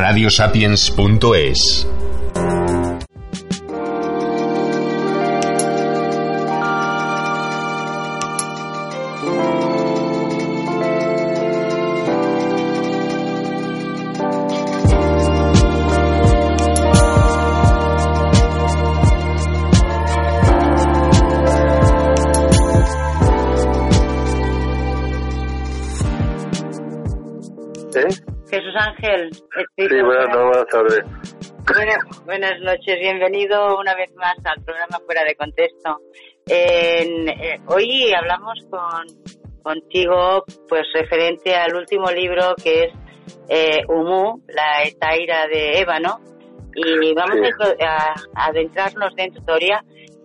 radiosapiens.es. bienvenido una vez más al programa Fuera de Contexto. Eh, hoy hablamos con contigo pues referente al último libro que es eh, Humu, la etaira de ébano y vamos a, adentrarnos dentro de historia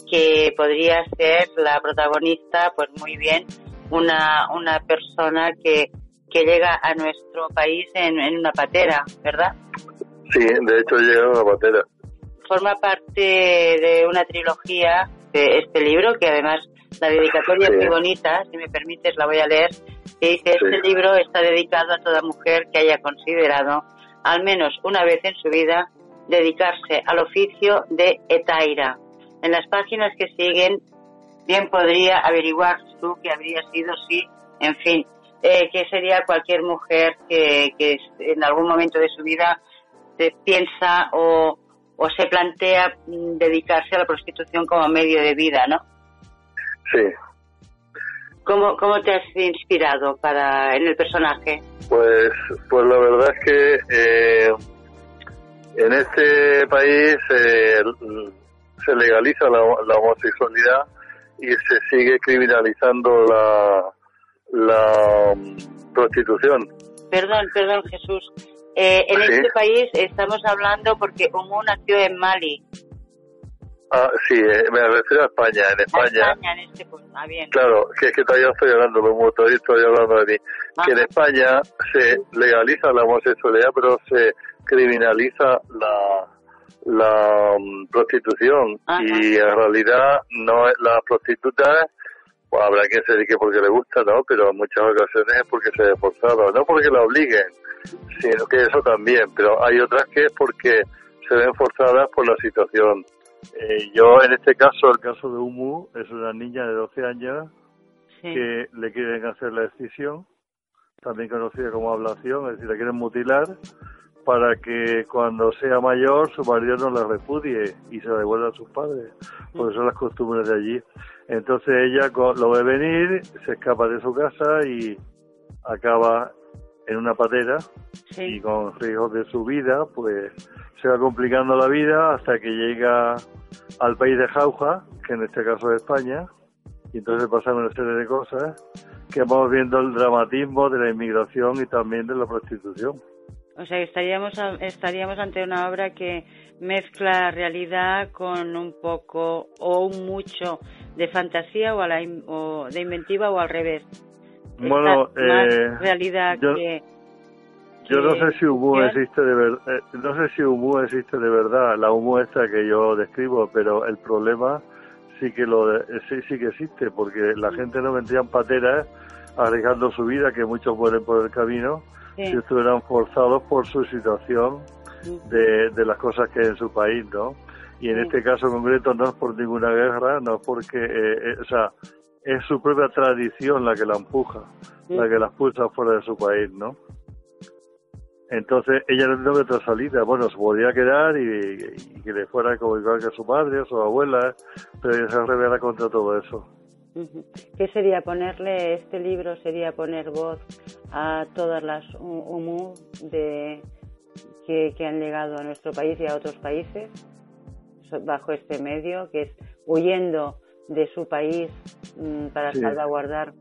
que podría ser la protagonista pues muy bien una, una persona que que llega a nuestro país en, una patera, ¿verdad? Sí, de hecho llega en una patera. Forma parte de una trilogía de este libro, que además la dedicatoria es muy bonita, si me permites la voy a leer, que dice, este libro está dedicado a toda mujer que haya considerado, al menos una vez en su vida, dedicarse al oficio de etaira. En las páginas que siguen, bien podría averiguar tú que habría sido sí, en fin, eh, que sería cualquier mujer que, que, en algún momento de su vida se piensa o, o se plantea mm, dedicarse a la prostitución como medio de vida, ¿no? Sí. ¿Cómo, cómo te has inspirado para en el personaje? Pues, pues la verdad es que eh, en este país eh, se legaliza la, la homosexualidad y se sigue criminalizando la, la mm, prostitución. Perdón, perdón Jesús. Eh, en este país estamos hablando porque Humo nació en Mali. Ah, sí, eh, me refiero a España. En España. España en este punto. Ah, bien. Claro, que es que todavía estoy hablando de Humo, todavía estoy hablando de mí. Que en España se legaliza la homosexualidad, pero se criminaliza la, la mm, prostitución. Y en realidad no las prostitutas pues habrá que se dedique porque le gusta, ¿no? Pero en muchas ocasiones es porque se ve forzado, no porque la obliguen, sino que eso también, pero hay otras que es porque se ven forzadas por la situación. Eh, yo, en este caso, el caso de Umu, es una niña de 12 años que le quieren hacer la decisión, también conocida como ablación, es decir, la quieren mutilar para que cuando sea mayor su marido no la repudie y se la devuelva a sus padres, porque son las costumbres de allí. Entonces ella lo ve venir, se escapa de su casa y acaba en una patera y con riesgos de su vida, pues se va complicando la vida hasta que llega al país de Jauja, que en este caso es España, y entonces pasan una serie de cosas que vamos viendo el dramatismo de la inmigración y también de la prostitución. O sea, estaríamos, estaríamos ante una obra que mezcla realidad con un poco o un mucho de fantasía o, a la, o de inventiva o al revés. Bueno, eh, realidad yo, que, Yo no sé si humo existe de verdad, eh, no sé si existe de verdad, la humo esta que yo describo, pero el problema sí que lo sí, sí que existe, porque la gente no vendría en pateras arriesgando su vida, que muchos mueren por el camino, si estuvieran forzados por su situación de, de las cosas que hay en su país, ¿no? Y en este caso concreto no es por ninguna guerra, no es porque, eh, eh, o sea, es su propia tradición la que la empuja, la que la expulsa fuera de su país, ¿no? Entonces ella no tiene otra salida. Bueno, se podría quedar y, que le fuera como igual que su padre o su abuela, pero ella se revela contra todo eso. ¿Qué sería ponerle este libro? Sería poner voz a todas las humu de que, han llegado a nuestro país y a otros países bajo este medio, que es huyendo de su país mm, para salvaguardar,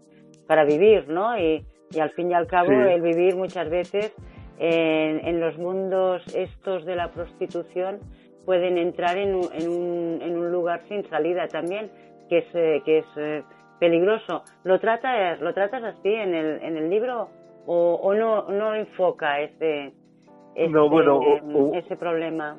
para vivir, ¿no? Y, y, al fin y al cabo el vivir muchas veces en, en, los mundos estos de la prostitución pueden entrar en un, en un, en un lugar sin salida también que es, eh, que es eh, peligroso. ¿Lo, trata, ¿Lo tratas así en el, en el libro o, o no, no enfoca ese, ese, bueno, ese problema?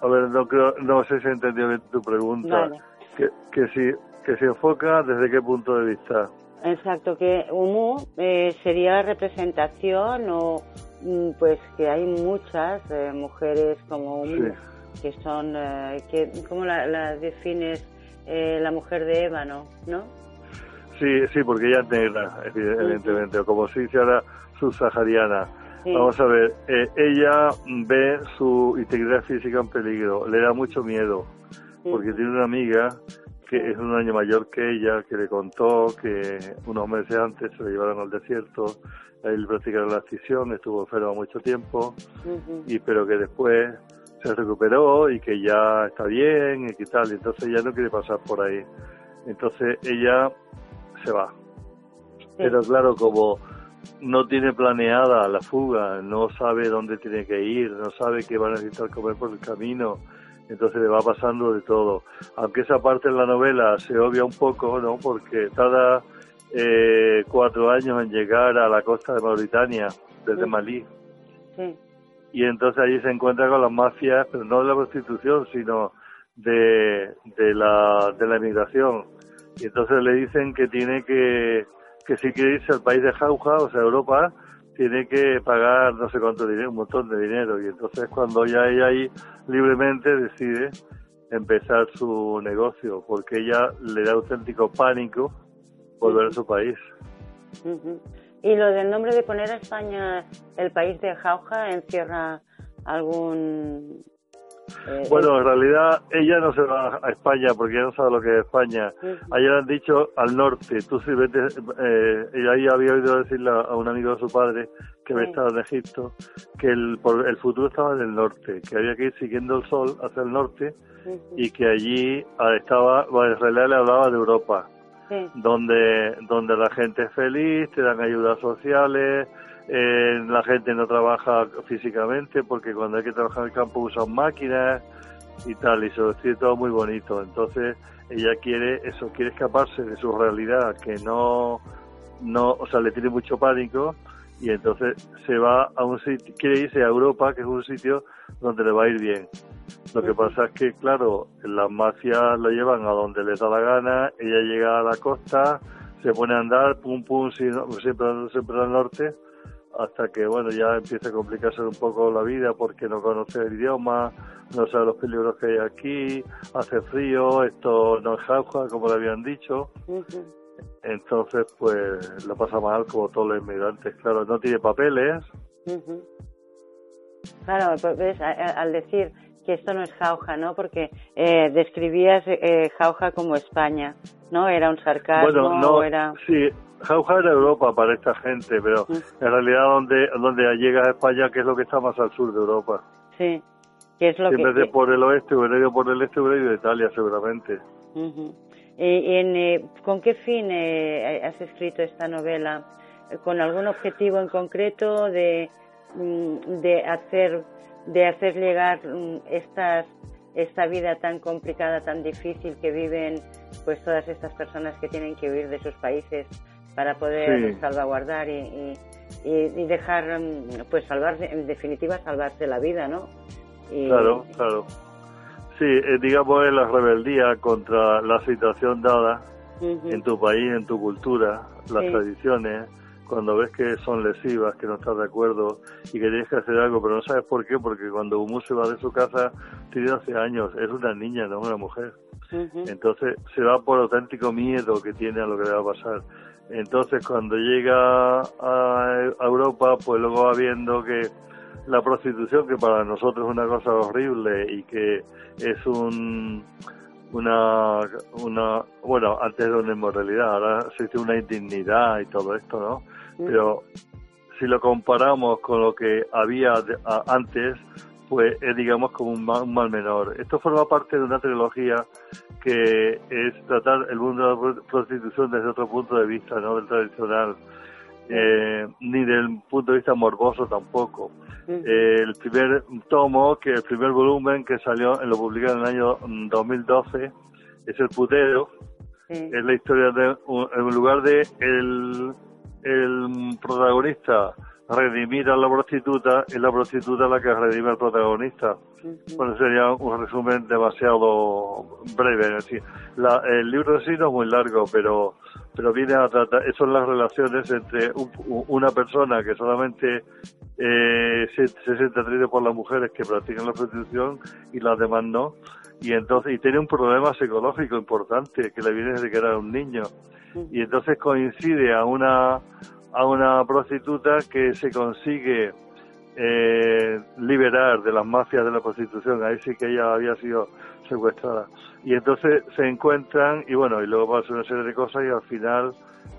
A ver, no, creo, no sé si he entendido bien tu pregunta. Que, que, si, que se enfoca desde qué punto de vista. Exacto, que Humu eh, sería representación o, mm, pues que hay muchas eh, mujeres como que son, eh, que, ¿cómo la, defines? Eh, la mujer de ébano, ¿no? Sí, sí, porque ella es negra, evidentemente, o como si hiciera subsahariana. Vamos a ver, ella ve su integridad física en peligro, le da mucho miedo, porque tiene una amiga que es un año mayor que ella, que le contó que unos meses antes se lo llevaron al desierto, él practicaron la escisión, estuvo enfermo mucho tiempo, y pero que después se recuperó y que ya está bien y que tal, entonces ella no quiere pasar por ahí. Entonces ella se va. Pero claro, como no tiene planeada la fuga, no sabe dónde tiene que ir, no sabe qué va a necesitar comer por el camino, entonces le va pasando de todo. Aunque esa parte en la novela se obvia un poco, ¿no? Porque tarda eh, cuatro años en llegar a la costa de Mauritania, desde Malí. Y entonces allí se encuentra con las mafias, pero no de la prostitución, sino de, de, la, de la emigración. Y entonces le dicen que tiene que, que si quiere irse al país de Jauja, o sea, Europa, tiene que pagar no sé cuánto dinero, un montón de dinero. Y entonces cuando ya ella ahí libremente decide empezar su negocio, porque ella le da auténtico pánico volver a su país. ¿Y lo del nombre de poner a España el país de Jauja encierra algún eh, bueno, en realidad ella no se va a España porque ella no sabe lo que es España. Ayer han dicho al norte. Tú si vete, eh, ella ahí había oído decirle a un amigo de su padre que había estado en Egipto que el, el futuro estaba en el norte, que había que ir siguiendo el sol hacia el norte y que allí ah, estaba, bueno, en realidad le hablaba de Europa, donde, donde la gente es feliz, te dan ayudas sociales, eh, la gente no trabaja físicamente porque cuando hay que trabajar en el campo usan máquinas y tal, y se lo todo muy bonito. Entonces ella quiere eso, quiere escaparse de su realidad, que no, no, o sea, le tiene mucho pánico y entonces se va a un sitio, quiere irse a Europa, que es un sitio donde le va a ir bien. Lo que pasa es que, claro, las mafias lo llevan a donde les da la gana, ella llega a la costa, se pone a andar, pum, pum, siempre, siempre al norte, hasta que bueno ya empieza a complicarse un poco la vida porque no conoce el idioma, no sabe los peligros que hay aquí, hace frío, esto no es jauja como le habían dicho. Entonces, pues lo pasa mal como todos los inmigrantes. Claro, no tiene papeles. Claro, pues al decir que esto no es jauja, ¿no? Porque eh, describías eh, jauja como España, ¿no? Era un sarcasmo. Bueno, no, era... sí, Jauja era Europa para esta gente, pero en realidad donde donde llega a España, que es lo que está más al sur de Europa. Sí, que es lo que... En vez de por el oeste, hubiera ido por el este, hubiera ido de Italia seguramente. en, eh, ¿Con qué fin eh, has escrito esta novela? ¿Con algún objetivo en concreto de, mm, de hacer de hacer llegar mm, estas esta vida tan complicada, tan difícil que viven pues todas estas personas que tienen que huir de sus países para poder salvaguardar y, y, dejar, mm, pues salvarse, en definitiva, salvarse la vida, ¿no? claro, claro. Sí, eh, digamos es la rebeldía contra la situación dada en tu país, en tu cultura, las tradiciones, cuando ves que son lesivas, que no estás de acuerdo y que tienes que hacer algo, pero no sabes por qué, porque cuando Humu se va de su casa, tiene 12 años, es una niña, no una mujer. Entonces se va por auténtico miedo que tiene a lo que le va a pasar. Entonces, cuando llega a, Europa, pues luego va viendo que la prostitución, que para nosotros es una cosa horrible y que es un, una, una, bueno, antes era una inmoralidad, ahora existe una indignidad y todo esto, ¿no? Pero si lo comparamos con lo que había antes, pues es digamos como un mal, menor. Esto forma parte de una trilogía que es tratar el mundo de la prostitución desde otro punto de vista, no del tradicional, eh, ni del punto de vista morboso tampoco. el primer tomo, que el primer volumen que salió, lo publicado en el año 2012, es El putero. Es la historia de, en lugar de el, el protagonista redimir a la prostituta y la prostituta la que redime al protagonista. Bueno, sería un resumen demasiado breve. la, el libro en sí no es muy largo, pero pero viene a tratar, son las relaciones entre una persona que solamente eh, se, se siente atraído por las mujeres que practican la prostitución y las demás no, y entonces y tiene un problema psicológico importante que le viene desde que era un niño y entonces coincide a una a una prostituta que se consigue eh, liberar de las mafias de la prostitución. Ahí sí que ella había sido secuestrada. Y entonces se encuentran y bueno, y luego pasa una serie de cosas y al final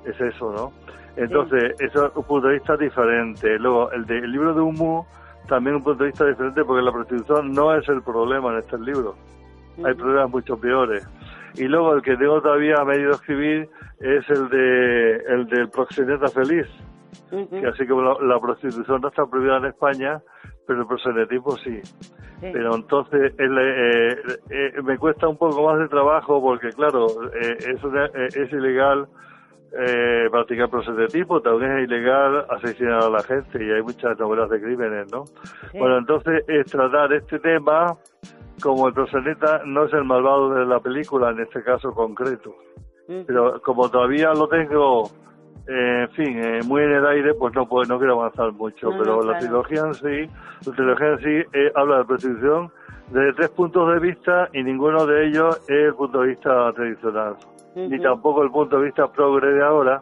es eso, ¿no? Entonces, eso es un punto de vista diferente. Luego, el, de, el libro de Humu, también un punto de vista diferente porque la prostitución no es el problema en este libro. Hay problemas mucho peores. Y luego el que tengo todavía a medio de escribir es el de el del proxeneta feliz, que así como la, prostitución no está prohibida en España, pero el proxenetismo sí. Pero entonces eh, eh, me cuesta un poco más de trabajo porque, claro, eh, es, es ilegal eh, practicar proxenetismo, también es ilegal asesinar a la gente y hay muchas novelas de crímenes, ¿no? Bueno, entonces es tratar este tema como el proxeneta no es el malvado de la película en este caso concreto. Pero como todavía lo tengo, eh, en fin, eh, muy en el aire, pues no puedo, no quiero avanzar mucho. pero la trilogía en sí, la trilogía en sí eh, habla de prostitución desde tres puntos de vista y ninguno de ellos es el punto de vista tradicional, ni tampoco el punto de vista progre de ahora,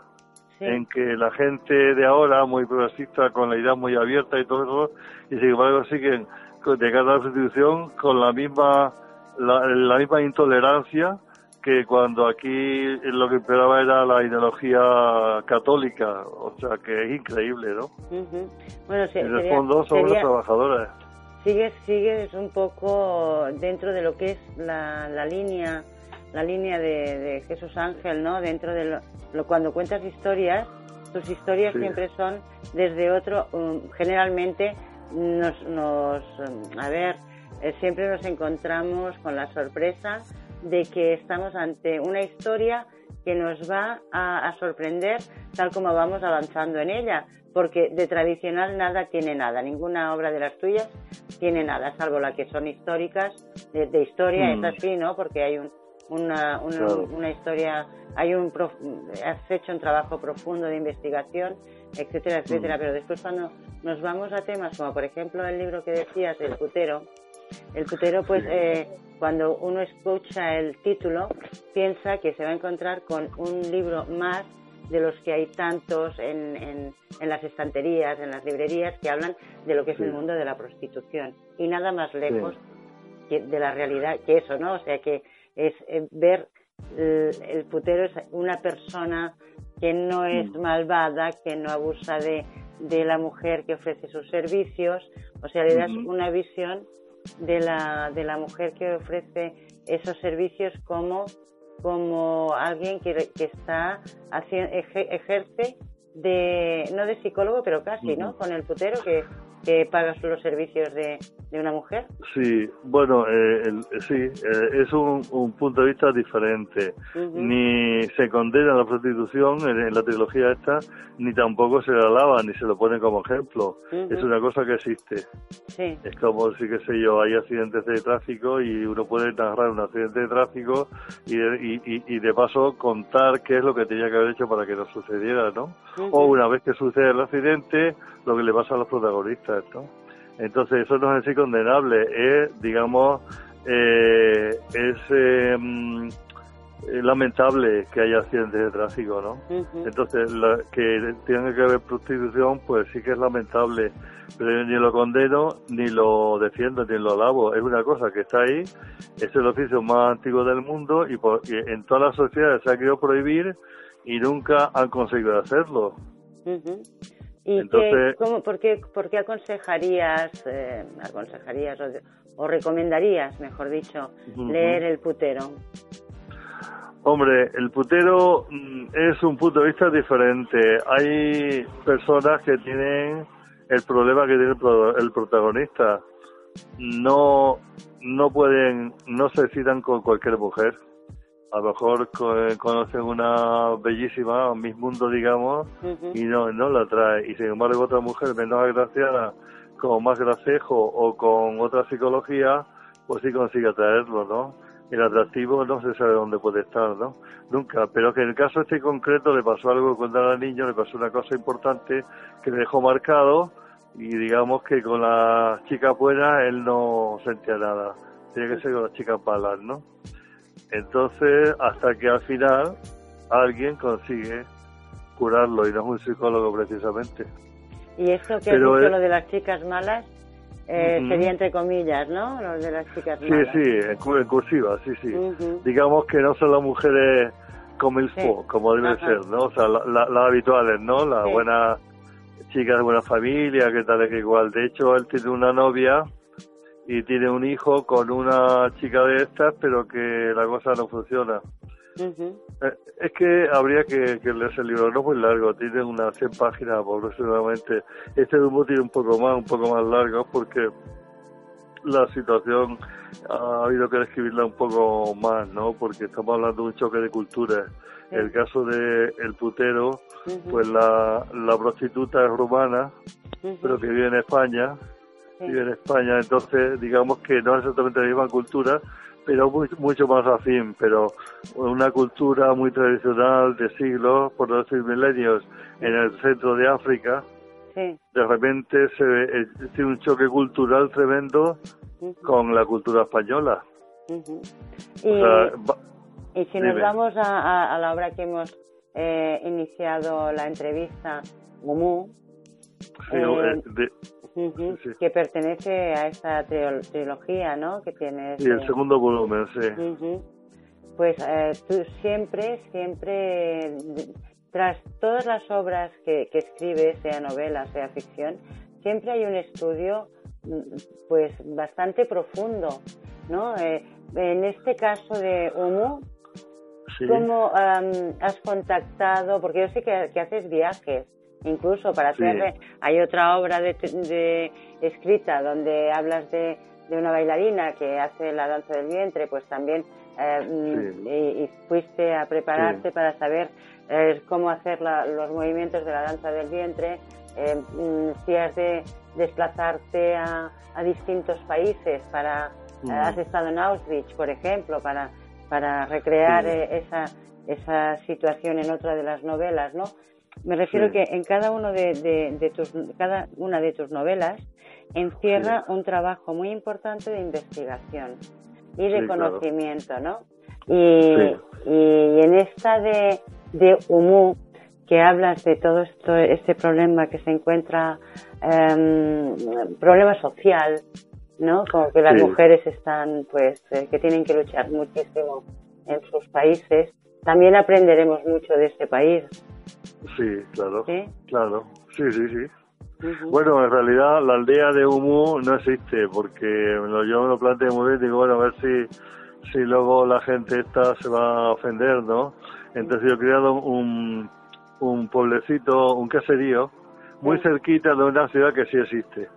en que la gente de ahora, muy progresista, con la idea muy abierta y todo eso, y sin embargo siguen de cara a la prostitución con la misma la, misma intolerancia que cuando aquí lo que esperaba era la ideología católica, o sea que es increíble, ¿no? Bueno, en el fondo son las trabajadoras. Sigues, sigues un poco dentro de lo que es la, la línea la línea de, Jesús Ángel, ¿no? Dentro de lo, cuando cuentas historias, tus historias siempre son desde otro, um, generalmente nos, nos a ver, eh, siempre nos encontramos con la sorpresa de que estamos ante una historia que nos va a, sorprender tal como vamos avanzando en ella, porque de tradicional nada tiene nada, ninguna obra de las tuyas tiene nada, salvo la que son históricas, de, historia, es mm. así, ¿no? Porque hay una, una, historia, hay un has hecho un trabajo profundo de investigación, etcétera, etcétera, mm. pero después cuando nos vamos a temas como por ejemplo el libro que decías, El putero, el putero pues eh, cuando uno escucha el título piensa que se va a encontrar con un libro más de los que hay tantos en, en, las estanterías, en las librerías, que hablan de lo que es el mundo de la prostitución. Y nada más lejos de la realidad que eso, ¿no? O sea que es eh, ver el, putero es una persona que no es mm. malvada, que no abusa de, de la mujer que ofrece sus servicios, o sea, le das una visión de la, de la mujer que ofrece esos servicios como, como alguien que, que está haciendo, ejerce de, no de psicólogo, pero casi, ¿no? Con el putero que, que pagas los servicios de, de una mujer? Sí, bueno, eh, sí, eh, es un, un, punto de vista diferente. Ni se condena la prostitución en, la trilogía esta, ni tampoco se la alaba, ni se lo pone como ejemplo. Es una cosa que existe. Sí. Es como si, qué sé yo, hay accidentes de tráfico y uno puede narrar un accidente de tráfico y de, y, de paso contar qué es lo que tenía que haber hecho para que no sucediera, ¿no? O una vez que sucede el accidente, lo que le pasa a los protagonistas, ¿no? Entonces eso no es así condenable, es, digamos, eh, es em, lamentable que haya accidentes de tráfico, ¿no? Entonces, que tenga que haber prostitución, pues sí que es lamentable, pero ni lo condeno, ni lo defiendo, ni lo alabo. Es una cosa que está ahí, es el oficio más antiguo del mundo y, en todas las sociedades se ha querido prohibir y nunca han conseguido hacerlo. ¿Y Entonces, cómo, por, qué, por, qué, aconsejarías, eh, aconsejarías o, recomendarías, mejor dicho, leer El Putero? Hombre, El Putero mm, es un punto de vista diferente. Hay personas que tienen el problema que tiene el protagonista. No, no pueden, no se citan con cualquier mujer a lo mejor conocen una bellísima, Miss Mundo, digamos, y no, no la trae. Y sin embargo, otra mujer menos agraciada, con más gracejo o con otra psicología, pues sí consigue traerlo, ¿no? el atractivo no se sabe dónde puede estar, ¿no? Nunca, pero que en el caso este concreto le pasó algo cuando era niño, le pasó una cosa importante que le dejó marcado y digamos que con las chicas buenas él no sentía nada, tiene que ser con las chicas malas, ¿no? Entonces, hasta que al final alguien consigue curarlo y no es un psicólogo precisamente. Y eso que has dicho, lo de las chicas malas, eh, sería entre comillas, ¿no? Lo de las chicas malas. Sí, sí, en, cursiva, sí, sí. Digamos que no son las mujeres como el fo, como deben ser, ¿no? O sea, las habituales, ¿no? Las buenas chicas de buena familia, que tal, que igual. De hecho, él tiene una novia y tiene un hijo con una chica de estas, pero que la cosa no funciona. Eh, es que habría que, que, leerse el libro, no es muy largo, tiene unas 100 páginas aproximadamente. Este Dumbo tiene un poco más, un poco más largo, porque la situación ha habido que describirla un poco más, ¿no? Porque estamos hablando de un choque de culturas. El caso de el putero, pues la, la prostituta es rumana, pero que vive en España, vive en España, entonces digamos que no es exactamente la misma cultura, pero mucho más afín, pero una cultura muy tradicional de siglos, por no decir milenios, en el centro de África, de repente se ve, tiene un choque cultural tremendo con la cultura española. y, si nos vamos a, la obra que hemos eh, iniciado la entrevista, Mumu, eh, que pertenece a esta trilogía, ¿no? Que tienes. Y el segundo volumen, sí. Pues eh, tú siempre, siempre, tras todas las obras que, que escribes, sea novela, sea ficción, siempre hay un estudio, mm, pues, bastante profundo, ¿no? Eh, en este caso de Humu, ¿cómo has contactado? Porque yo sé que haces viajes incluso para hacer hay otra obra de, escrita donde hablas de, una bailarina que hace la danza del vientre pues también eh, mm, y, fuiste a prepararte para saber eh, cómo hacer los movimientos de la danza del vientre eh, mm, si has de desplazarte a, distintos países para has estado en Auschwitz por ejemplo para para recrear esa esa situación en otra de las novelas no me refiero que en cada uno de, tus, cada una de tus novelas encierra un trabajo muy importante de investigación y de conocimiento, ¿no? Y, en esta de, de Humu, que hablas de todo esto, este problema que se encuentra, eh, problema social, ¿no? Como que las mujeres están, pues, eh, que tienen que luchar muchísimo en sus países. También aprenderemos mucho de este país, Sí, claro. Claro, sí, sí, sí. Bueno, en realidad la aldea de Humu no existe porque yo me lo planteo muy bien, digo, bueno, a ver si, si luego la gente esta se va a ofender, ¿no? Entonces yo he creado un, un pueblecito, un caserío, muy cerquita de una ciudad que sí existe.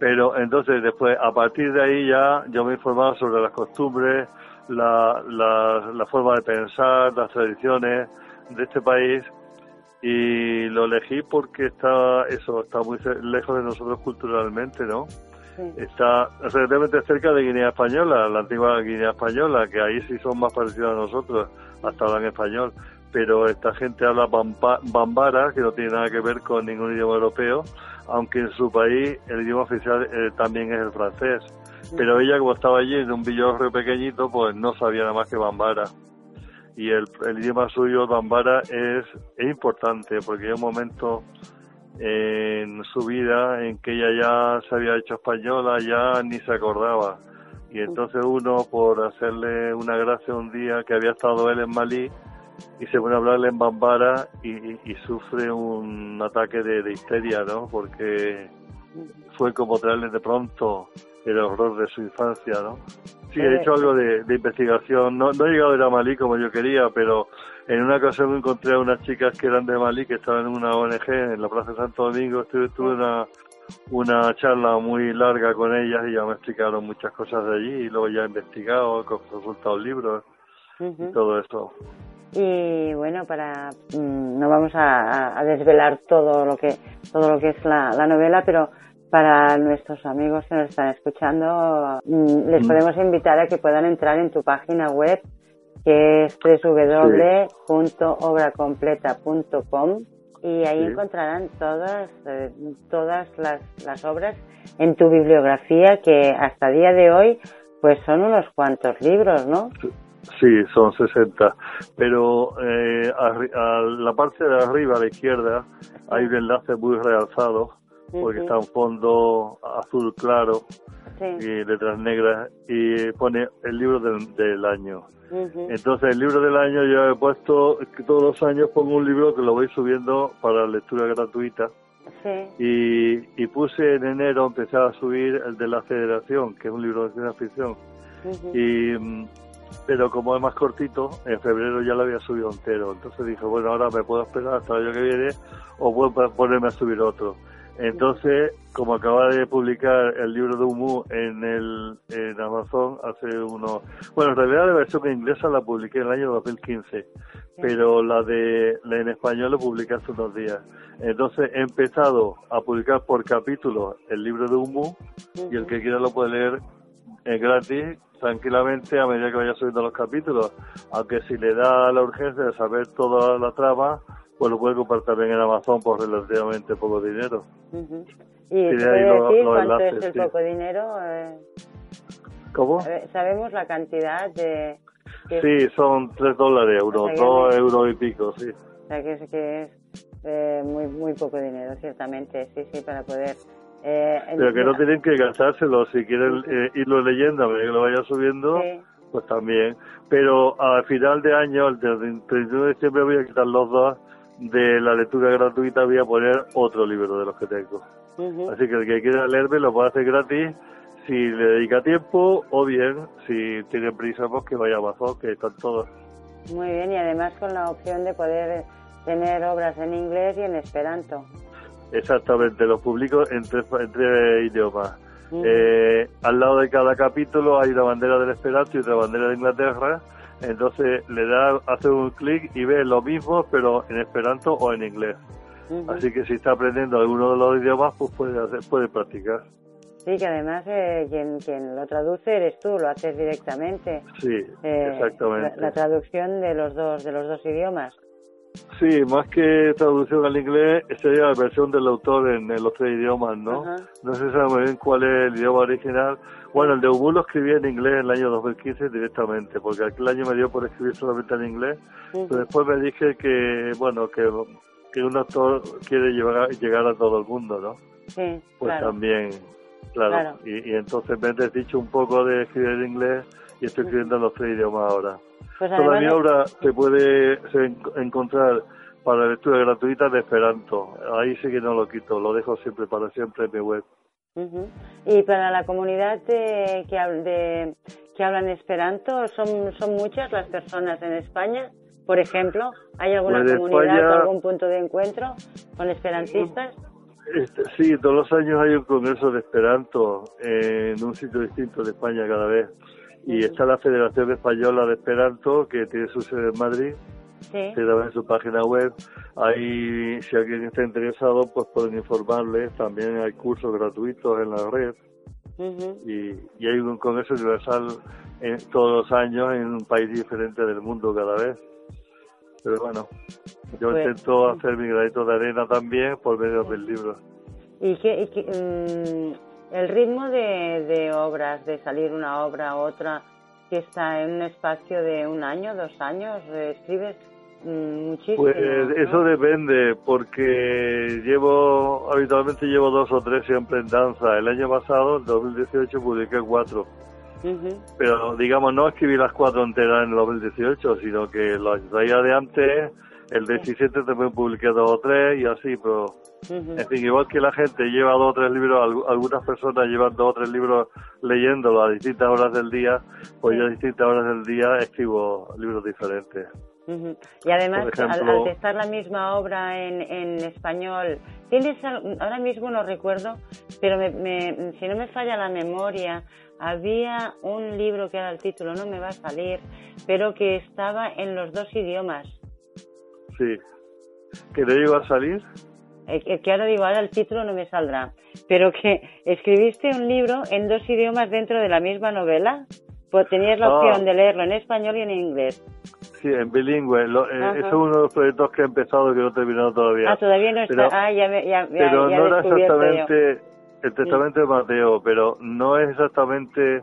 Pero entonces después, a partir de ahí ya yo me he informado sobre las costumbres, la, la, la forma de pensar, las tradiciones de este país y lo elegí porque está eso está muy lejos de nosotros culturalmente no está relativamente cerca de Guinea Española la antigua Guinea Española que ahí sí son más parecidos a nosotros hasta hablan español. Pero esta gente habla bambara que no tiene nada que ver con ningún idioma europeo aunque en su país el idioma oficial eh, también es el francés. Pero ella como estaba allí en un villorrio pequeñito pues no sabía nada más que bambara y el, idioma suyo, Bambara, es, es importante porque hay un momento en su vida en que ella ya se había hecho española, ya ni se acordaba. Y entonces uno, por hacerle una gracia un día que había estado él en Malí, y se pone a hablarle en Bambara y, sufre un ataque de, de, histeria, ¿no? Porque fue como traerle de pronto el horror de su infancia, ¿no? Sí, he hecho algo de, investigación. No, no he llegado a ir a Malí como yo quería, pero en una ocasión encontré a unas chicas que eran de Malí, que estaban en una ONG en la Plaza de Santo Domingo. Tuve, tuve una, una charla muy larga con ellas y ya me explicaron muchas cosas de allí y luego ya he investigado, he consultado libros y todo eso. Y bueno, para mm, no vamos a, desvelar todo lo que todo lo que es la, la novela, pero para nuestros amigos que nos están escuchando, mm, les mm. podemos invitar a que puedan entrar en tu página web, que es www.obracompleta.com y ahí encontrarán todas, eh, todas las, las obras en tu bibliografía que hasta día de hoy pues son unos cuantos libros, ¿no? Sí, son 60. Pero eh, a, la parte de arriba, a la izquierda, hay un enlace muy realzado, porque está en fondo azul claro y letras negras, y pone el libro del, año. Entonces, el libro del año yo he puesto, todos los años pongo un libro que lo voy subiendo para lectura gratuita. Y, puse en enero, empecé a subir el de la Federación, que es un libro de ciencia ficción. Y pero como es más cortito, en febrero ya lo había subido entero. Entonces dije, bueno, ahora me puedo esperar hasta el año que viene o puedo ponerme a subir otro. Entonces, como acaba de publicar el libro de Humu en el en Amazon hace unos... Bueno, en realidad la versión inglesa la publiqué en el año 2015, pero la de la en español lo publiqué hace unos días. Entonces he empezado a publicar por capítulo el libro de Humu y el que quiera lo puede leer es gratis tranquilamente a medida que vaya subiendo los capítulos, aunque si le da la urgencia de saber toda la trama, pues lo puede comprar también en Amazon por relativamente poco dinero. ¿Y decir cuánto es el poco dinero? Eh, ¿Cómo? ¿Sabemos la cantidad de...? Sí, son 3 dólares, euros, 2 euros y pico, sí. O sea, que es, que es eh, muy, muy poco dinero, ciertamente, sí, sí, para poder eh, Pero que no tienen que gastárselo, si quieren eh, irlo leyendo a que lo vaya subiendo, pues también. Pero al final de año, el 31 de diciembre, voy a quitar los dos de la lectura gratuita, voy a poner otro libro de los que tengo. Así que el que quiera leerme lo puede hacer gratis si le dedica tiempo o bien si tiene prisa, pues que vaya abajo, que están todos. Muy bien, y además con la opción de poder tener obras en inglés y en esperanto. Exactamente, los publico en tres, idiomas. Eh, al lado de cada capítulo hay una bandera del Esperanto y otra bandera de Inglaterra. Entonces le da, hace un clic y ve lo mismo, pero en Esperanto o en inglés. Así que si está aprendiendo alguno de los idiomas, pues puede, hacer, puede practicar. Sí, que además eh, quien, quien lo traduce eres tú, lo haces directamente. Sí, eh, exactamente. la, traducción de los dos de los dos idiomas. Sí, más que traducción al inglés, sería la versión del autor en, los tres idiomas, ¿no? No se sabe muy bien cuál es el idioma original. Bueno, el de Ubu lo escribí en inglés en el año 2015 directamente, porque aquel año me dio por escribir solamente en inglés, pero después me dije que, bueno, que, que un autor quiere llevar, llegar a todo el mundo, ¿no? Sí, Pues también, claro. Y, y entonces me he dicho un poco de escribir en inglés y estoy escribiendo en los tres idiomas ahora. Pues Toda mi obra se puede encontrar para lectura gratuita de Esperanto. Ahí sí que no lo quito, lo dejo siempre para siempre en mi web. Y para la comunidad de, que, de, que hablan Esperanto, ¿son, ¿son muchas las personas en España? Por ejemplo, ¿hay alguna pues comunidad o algún punto de encuentro con esperantistas? Este, sí, todos los años hay un congreso de Esperanto en un sitio distinto de España cada vez. Y está la Federación Española de Esperanto, que tiene su sede en Madrid. Sí. Tiene en su página web. Ahí, si alguien está interesado, pues pueden informarles. También hay cursos gratuitos en la red. y, y, hay un congreso universal en, todos los años en un país diferente del mundo cada vez. Pero bueno, yo pues, intento hacer mi granito de arena también por medio del libro. ¿Y qué, y qué mm, el ritmo de, de obras, de salir una obra a otra, que está en un espacio de un año, dos años, escribes mm, muchísimo. Pues eso depende, porque llevo, habitualmente llevo dos o tres siempre en danza. El año pasado, en 2018, publiqué cuatro. Pero digamos, no escribí las cuatro enteras en el 2018, sino que las traía de antes, el 17 también publiqué dos o tres y así, pero en fin, igual que la gente lleva dos o tres libros, algunas personas llevan dos o tres libros leyéndolo a distintas horas del día, pues yo a distintas horas del día escribo libros diferentes. Y además, al, estar la misma obra en, en español, tienes ahora mismo no recuerdo, pero me, si no me falla la memoria, había un libro que era el título, no me va a salir, pero que estaba en los dos idiomas. Sí. ¿Que no iba a salir? que ahora digo, ahora el título no me saldrá, pero que escribiste un libro en dos idiomas dentro de la misma novela. Pues tenías la opción ah. de leerlo en español y en inglés. Sí, en bilingüe. Eh, es uno de los proyectos que he empezado y que no he terminado todavía. Ah, todavía no está. ah, ya, ya, Pero no era exactamente el testamento de Mateo, pero no es exactamente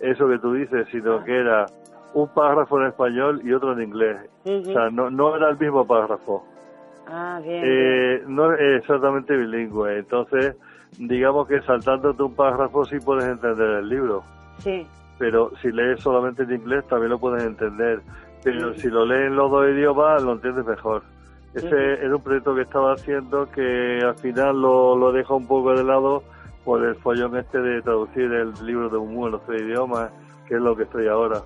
eso que tú dices, sino ah. que era un párrafo en español y otro en inglés. O sea, no, no era el mismo párrafo. Ah, bien. Eh, no es exactamente bilingüe. Entonces, digamos que saltándote un párrafo sí puedes entender el libro. Sí. Pero si lees solamente en inglés también lo puedes entender. Pero si lo lees en los dos idiomas lo entiendes mejor. Ese era un proyecto que estaba haciendo que al final lo, lo deja un poco de lado por el follón este de traducir el libro de un en los tres idiomas, que es lo que estoy ahora.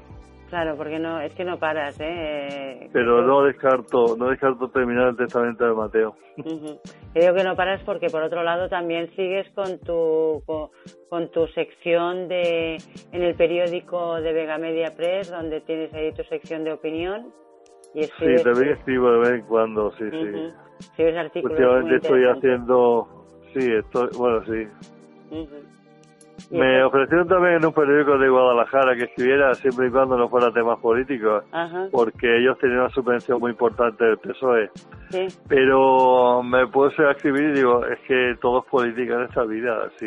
Claro, porque no es que no paras, ¿eh? Pero no descarto, no descarto terminar el testamento de Mateo. Creo que no paras porque por otro lado también sigues con tu con, tu sección de en el periódico de Vega Media Press, donde tienes ahí tu sección de opinión. Y sí, también escribo de vez en cuando, sí, sí. Escribes artículos. Últimamente estoy haciendo, sí, estoy, bueno, sí. Me ofrecieron también en un periódico de Guadalajara que escribiera siempre y cuando no fuera temas políticos, porque ellos tenían una subvención muy importante del PSOE. Pero me puse a escribir y digo, es que todo es política en esta vida. Si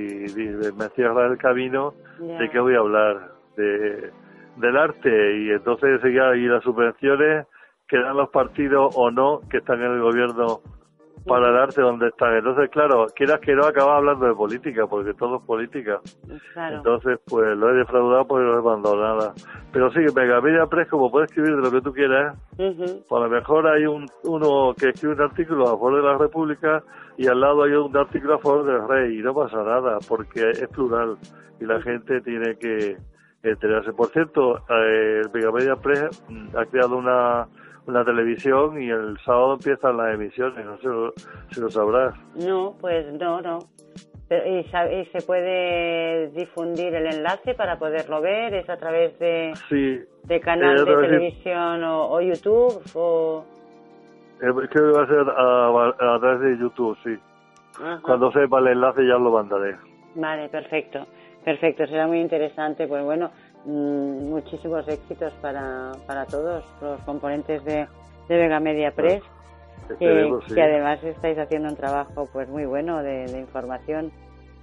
me cierra el camino, ¿de qué voy a hablar? De, del arte. Y entonces seguía y las subvenciones que dan los partidos o no que están en el gobierno para el arte donde están. Entonces, claro, quieras que no, acaba hablando de política, porque todo es política. Entonces, pues lo he defraudado porque no he mandado nada. Pero sí, Media Press, como puedes escribir de lo que tú quieras, pues a lo mejor hay un, uno que escribe un artículo a favor de la República y al lado hay un artículo a favor del rey, y no pasa nada, porque es plural y la gente tiene que enterarse. Por cierto, eh, el Media Press mm, ha creado una la televisión y el sábado empiezan las emisiones, no sé si lo sabrás. No, pues no, no. ¿Y, se puede difundir el enlace para poderlo ver? ¿Es a través de, de canal de televisión o, YouTube? O... Eh, creo que va a ser a, través de YouTube, sí. Cuando sepa el enlace ya lo mandaré. Vale, perfecto. Perfecto, será muy interesante. Pues bueno, Mm, muchísimos éxitos para, para todos los componentes de, de Vega Media Press, que, además estáis haciendo un trabajo pues muy bueno de, información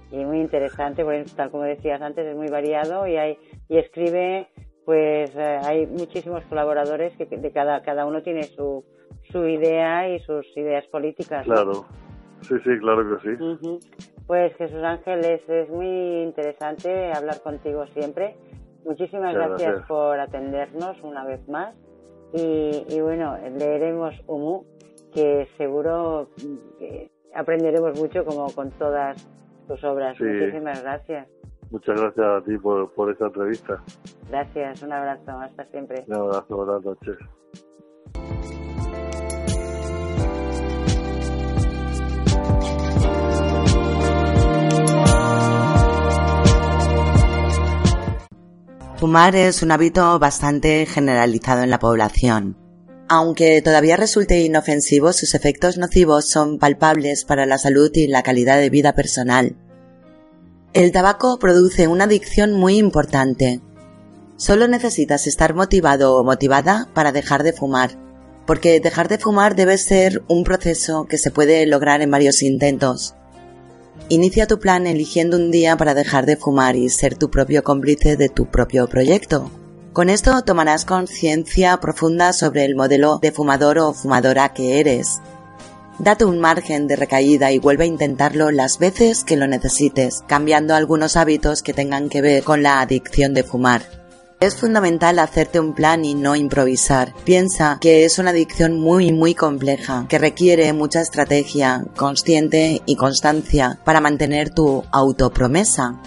y muy interesante, porque tal como decías antes, es muy variado y hay y escribe pues eh, hay muchísimos colaboradores que de cada cada uno tiene su su idea y sus ideas políticas. Claro, sí, sí, claro que sí. Pues Jesús Ángeles, es muy interesante hablar contigo siempre Muchísimas gracias, por atendernos una vez más. Y, bueno, leeremos Humu, que seguro que aprenderemos mucho como con todas tus obras. Muchísimas gracias. Muchas gracias a ti por, por esta entrevista. Gracias, un abrazo, hasta siempre. Un abrazo, buenas noches. Fumar es un hábito bastante generalizado en la población. Aunque todavía resulte inofensivo, sus efectos nocivos son palpables para la salud y la calidad de vida personal. El tabaco produce una adicción muy importante. Solo necesitas estar motivado o motivada para dejar de fumar, porque dejar de fumar debe ser un proceso que se puede lograr en varios intentos. Inicia tu plan eligiendo un día para dejar de fumar y ser tu propio cómplice de tu propio proyecto. Con esto tomarás conciencia profunda sobre el modelo de fumador o fumadora que eres. Date un margen de recaída y vuelve a intentarlo las veces que lo necesites, cambiando algunos hábitos que tengan que ver con la adicción de fumar. Es fundamental hacerte un plan y no improvisar. Piensa que es una adicción muy muy compleja, que requiere mucha estrategia, consciente y constancia para mantener tu autopromesa.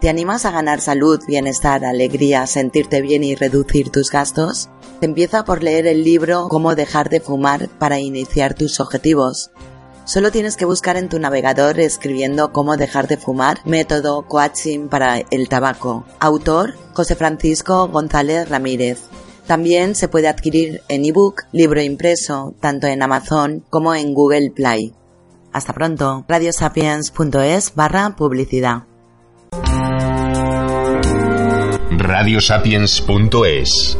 ¿Te animas a ganar salud, bienestar, alegría, sentirte bien y reducir tus gastos? Empieza por leer el libro Cómo dejar de fumar para iniciar tus objetivos. Solo tienes que buscar en tu navegador escribiendo cómo dejar de fumar, método coaching para el tabaco. Autor José Francisco González Ramírez. También se puede adquirir en ebook, libro impreso, tanto en Amazon como en Google Play. Hasta pronto. radiosapiens.es barra publicidad. radiosapiens.es